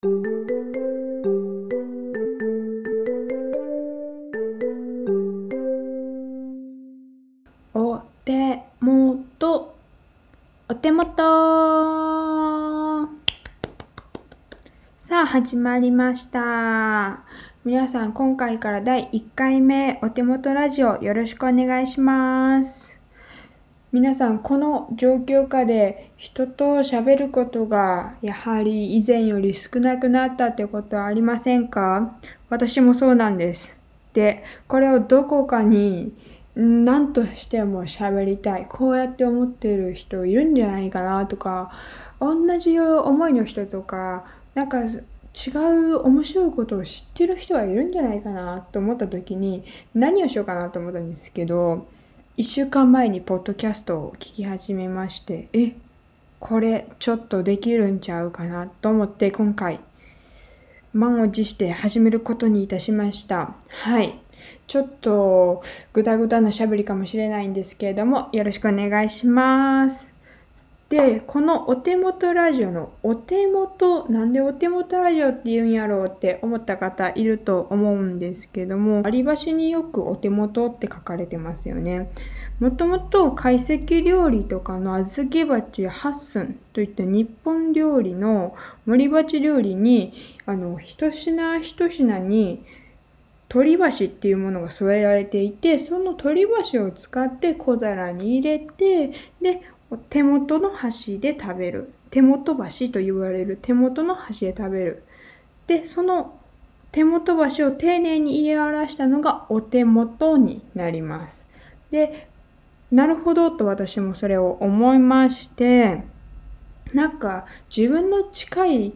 お手元。お手元。さあ始まりました。皆さん今回から第1回目お手元ラジオよろしくお願いします。皆さんこの状況下で人と喋ることがやはり以前より少なくなったってことはありませんか？私もそうなんです。でこれをどこかに何としても喋りたい。こうやって思ってる人いるんじゃないかなとか同じ思いの人とかなんか違う面白いことを知ってる人はいるんじゃないかなと思った時に何をしようかなと思ったんですけど1週間前にポッドキャストを聞き始めましてえこれちょっとできるんちゃうかなと思って今回満を持して始めることにいたしましたはいちょっとぐだぐだなしゃべりかもしれないんですけれども、よろしくお願いします。で、このお手元ラジオのお手元、なんでお手元ラジオって言うんやろうって思った方いると思うんですけども、割り箸によくお手元って書かれてますよね。もともと懐石料理とかの小豆鉢や八寸といった日本料理の盛り鉢料理に、あの、一品一品に取り箸っていうものが添えられていてその取り箸を使って小皿に入れてで手元の箸で食べる。手元箸と言われる。手元の箸で食べる。でその手元箸を丁寧に言い表したのがお手元になります。でなるほどと私もそれを思いましてなんか自分の近い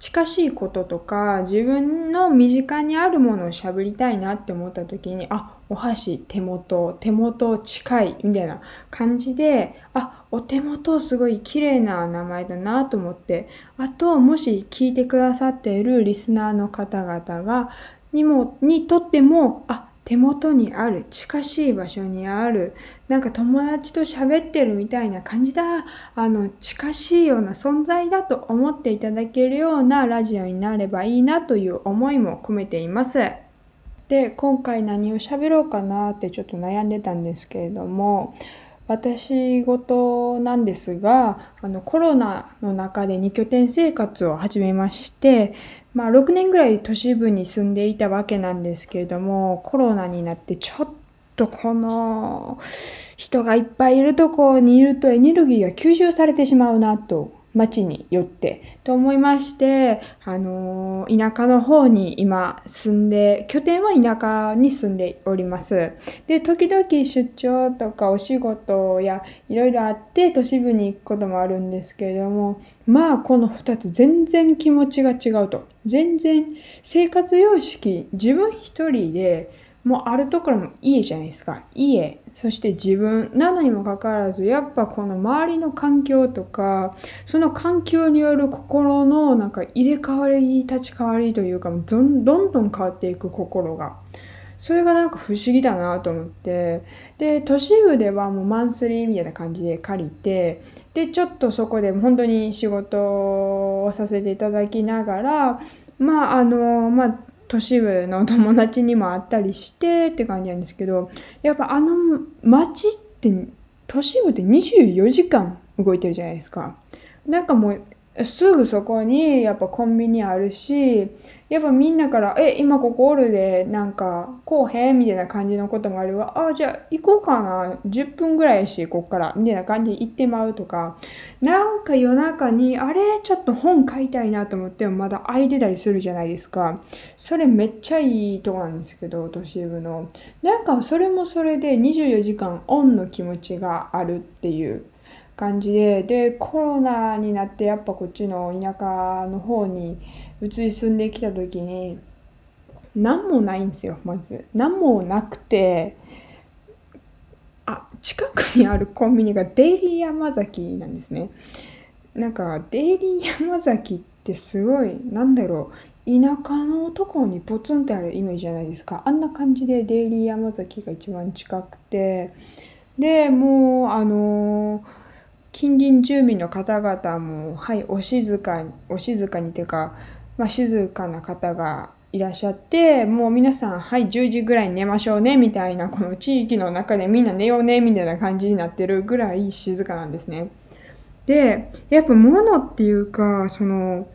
近しいこととか自分の身近にあるものを喋りたいなって思った時にあお箸手元手元近いみたいな感じであお手元すごい綺麗な名前だなと思ってあともし聞いてくださっているリスナーの方々がにもにとってもあ手元にある近しい場所にあるなんか友達と喋ってるみたいな感じだあの近しいような存在だと思っていただけるようなラジオになればいいなという思いも込めています。で今回何を喋ろうかなってちょっと悩んでたんですけれども私事なんですがあのコロナの中で2拠点生活を始めましてまあ、6年ぐらい都市部に住んでいたわけなんですけれどもコロナになってちょっとこの人がいっぱいいるとこにいるとエネルギーが吸収されてしまうなと町によってと思いまして、あの田舎の方に今住んで拠点は田舎に住んでおります。で時々出張とかお仕事やいろいろあって都市部に行くこともあるんですけれどもまあこの2つ全然気持ちが違うと。全然生活様式自分一人でもうあるところも家じゃないですか。家そして自分なのにもかかわらずやっぱこの周りの環境とかその環境による心のなんか入れ替わり立ち替わりというかどんどんどん変わっていく心が。それがなんか不思議だなと思って。で都市部ではもうマンスリーみたいな感じで借りてでちょっとそこで本当に仕事をさせていただきながらまああのまあ都市部の友達にも会ったりしてって感じなんですけどやっぱあの街って都市部って24時間動いてるじゃないですか。なんかもうすぐそこにやっぱコンビニあるしやっぱみんなから「え今ここおるでなんかこうへん」みたいな感じのこともあれば「あじゃあ行こうかな。10分ぐらいしこっから」みたいな感じで行ってまうとか。なんか夜中にあれ？ちょっと本買いたいなと思ってもまだ空いてたりするじゃないですか。それめっちゃいいとこなんですけど都市部の。なんかそれもそれで24時間オンの気持ちがあるっていう。感じででコロナになってやっぱこっちの田舎の方に移り住んできた時に何もないんですよまず。何もなくてあ近くにあるコンビニがデイリー山崎なんですね。なんかデイリー山崎ってすごいなんだろう田舎のところにポツンってあるイメージじゃないですか。あんな感じでデイリー山崎が一番近くて。でもうあの近隣住民の方々もはいお静かにお静かにていうかまあ、静かな方がいらっしゃってもう皆さんはい10時ぐらいに寝ましょうねみたいなこの地域の中でみんな寝ようねみたいな感じになってるぐらい静かなんですね。でやっぱ物っていうかその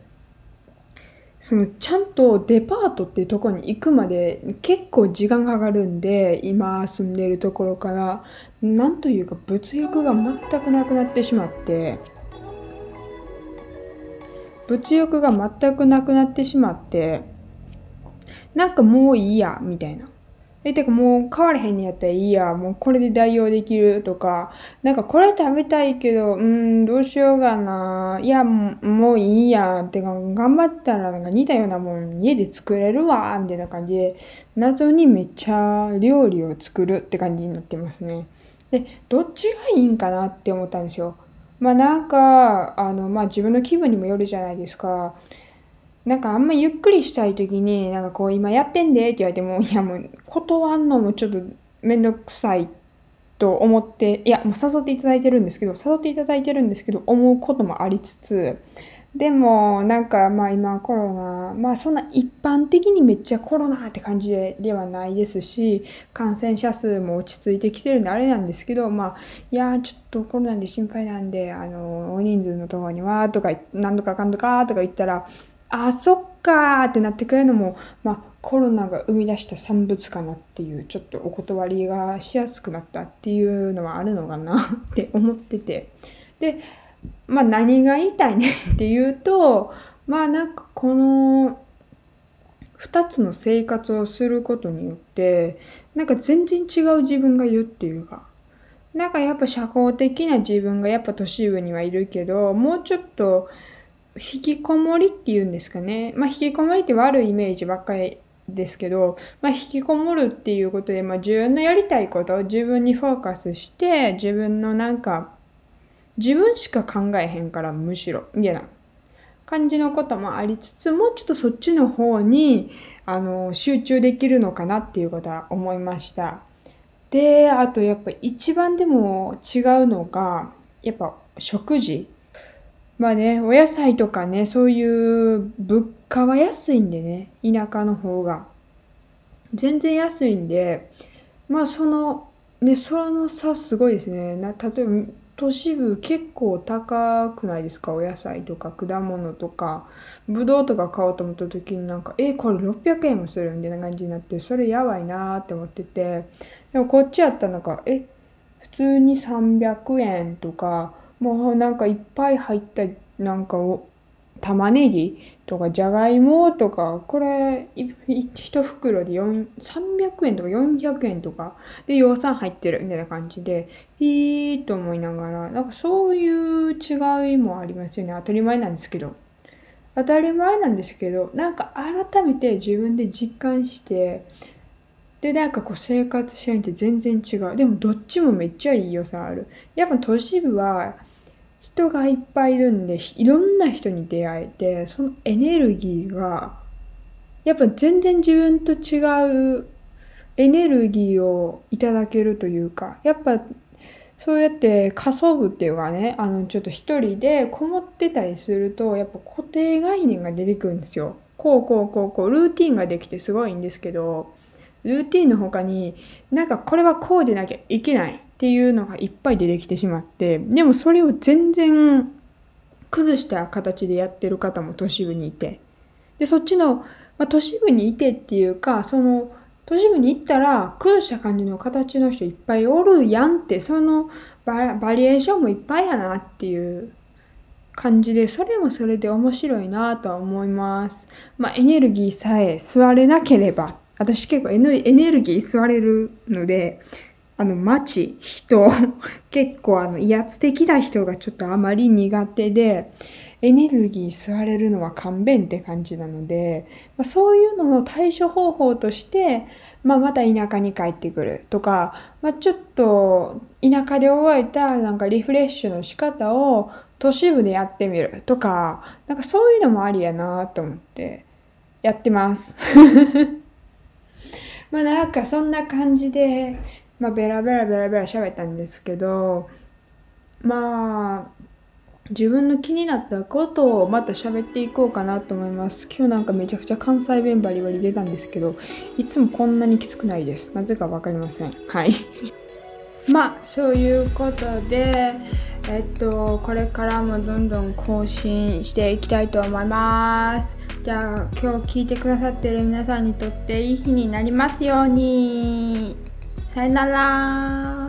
そのちゃんとデパートっていうとこに行くまで結構時間がかかるんで今住んでるところからなんというか物欲が全くなくなってしまって物欲が全くなくなってしまってなんかもういいやみたいな。え、てかもう変われへんにやったらいいや、もうこれで代用できるとか、なんかこれ食べたいけど、うん、どうしようかな。いや、もういいや。てか、頑張ったらなんか似たようなもん家で作れるわ、みたいな感じで、謎にめっちゃ料理を作るって感じになってますね。で、どっちがいいんかなって思ったんですよ。まあなんか、あの、まあ自分の気分にもよるじゃないですか。なんかあんまゆっくりしたい時に、なんかこう今やってんでって言われても、いやもう断んのもちょっとめんどくさいと思って、いやもう誘っていただいてるんですけど、誘っていただいてるんですけど、思うこともありつつ、でもなんかまあ今コロナ、まあそんな一般的にめっちゃコロナって感じでではないですし、感染者数も落ち着いてきてるんであれなんですけど、まあいやちょっとコロナで心配なんで、あの、大人数のとこにはとか、何とかかんとかとか言ったら、あそっかーってなってくれるのも、まあ、コロナが生み出した産物かなっていうちょっとお断りがしやすくなったっていうのはあるのかな って思ってて。でまあ何が言いたいねっていうとまあなんかこの2つの生活をすることによってなんか全然違う自分がいるっていうかなんかやっぱ社交的な自分がやっぱ都市部にはいるけどもうちょっと引きこもりっていうんですかね。まあ、引きこもりって悪いイメージばっかりですけど、まあ、引きこもるっていうことで、まあ、自分のやりたいことを自分にフォーカスして自分のなんか自分しか考えへんからむしろみたいな感じのこともありつつもうちょっとそっちの方にあの集中できるのかなっていうことは思いました。であとやっぱ一番でも違うのがやっぱ食事まあね、お野菜とかね、そういう物価は安いんでね、田舎の方が。全然安いんで、まあその、ね、その差すごいですね。な例えば、都市部結構高くないですか？お野菜とか果物とか。ぶどうとか買おうと思った時になんか、え、これ600円もするみたいな感じになって、それやばいなーって思ってて。でもこっちやったらなんか、え、普通に300円とか、もうなんかいっぱい入ったなんかお玉ねぎとかじゃがいもとかこれ一袋で300円とか400円とか。で予算入ってるみたいな感じでいいと思いながら。なんかそういう違いもありますよね。当たり前なんですけど。当たり前なんですけどなんか改めて自分で実感してでなんかこう生活支援って全然違うでもどっちもめっちゃいい良さあるやっぱ都市部は人がいっぱいいるんでいろんな人に出会えてそのエネルギーがやっぱ全然自分と違うエネルギーをいただけるというかやっぱそうやって仮想部っていうかねあのちょっと一人でこもってたりするとやっぱ固定概念が出てくるんですよ。こうこうこうこうルーティンができてすごいんですけどルーティンの他になんかこれはこうでなきゃいけないっていうのがいっぱい出てきてしまってでもそれを全然崩した形でやってる方も都市部にいてでそっちの、まあ、都市部にいてっていうかその都市部に行ったら崩した感じの形の人いっぱいおるやんってそのババリエーションもいっぱいやなっていう感じでそれもそれで面白いなとは思います。まあエネルギーさえ吸われなければ私結構エネルギー吸われるのであの街人 結構あの威圧的な人がちょっとあまり苦手でエネルギー吸われるのは勘弁って感じなので、まあ、そういうのの対処方法として、まあ、また田舎に帰ってくるとか、まあ、ちょっと田舎で覚えたなんかリフレッシュの仕方を都市部でやってみるとかなんかそういうのもありやなと思ってやってます。まあなんかそんな感じでまあ、ベラベラベラベラ喋ったんですけど、まあ、自分の気になったことをまた喋っていこうかなと思います。今日なんかめちゃくちゃ関西弁バリバリ出たんですけどいつもこんなにきつくないです。なぜか分かりません。はい。まあそういうことでえっとこれからもどんどん更新していきたいと思います。じゃあ今日聞いてくださってる皆さんにとっていい日になりますように。さよなら。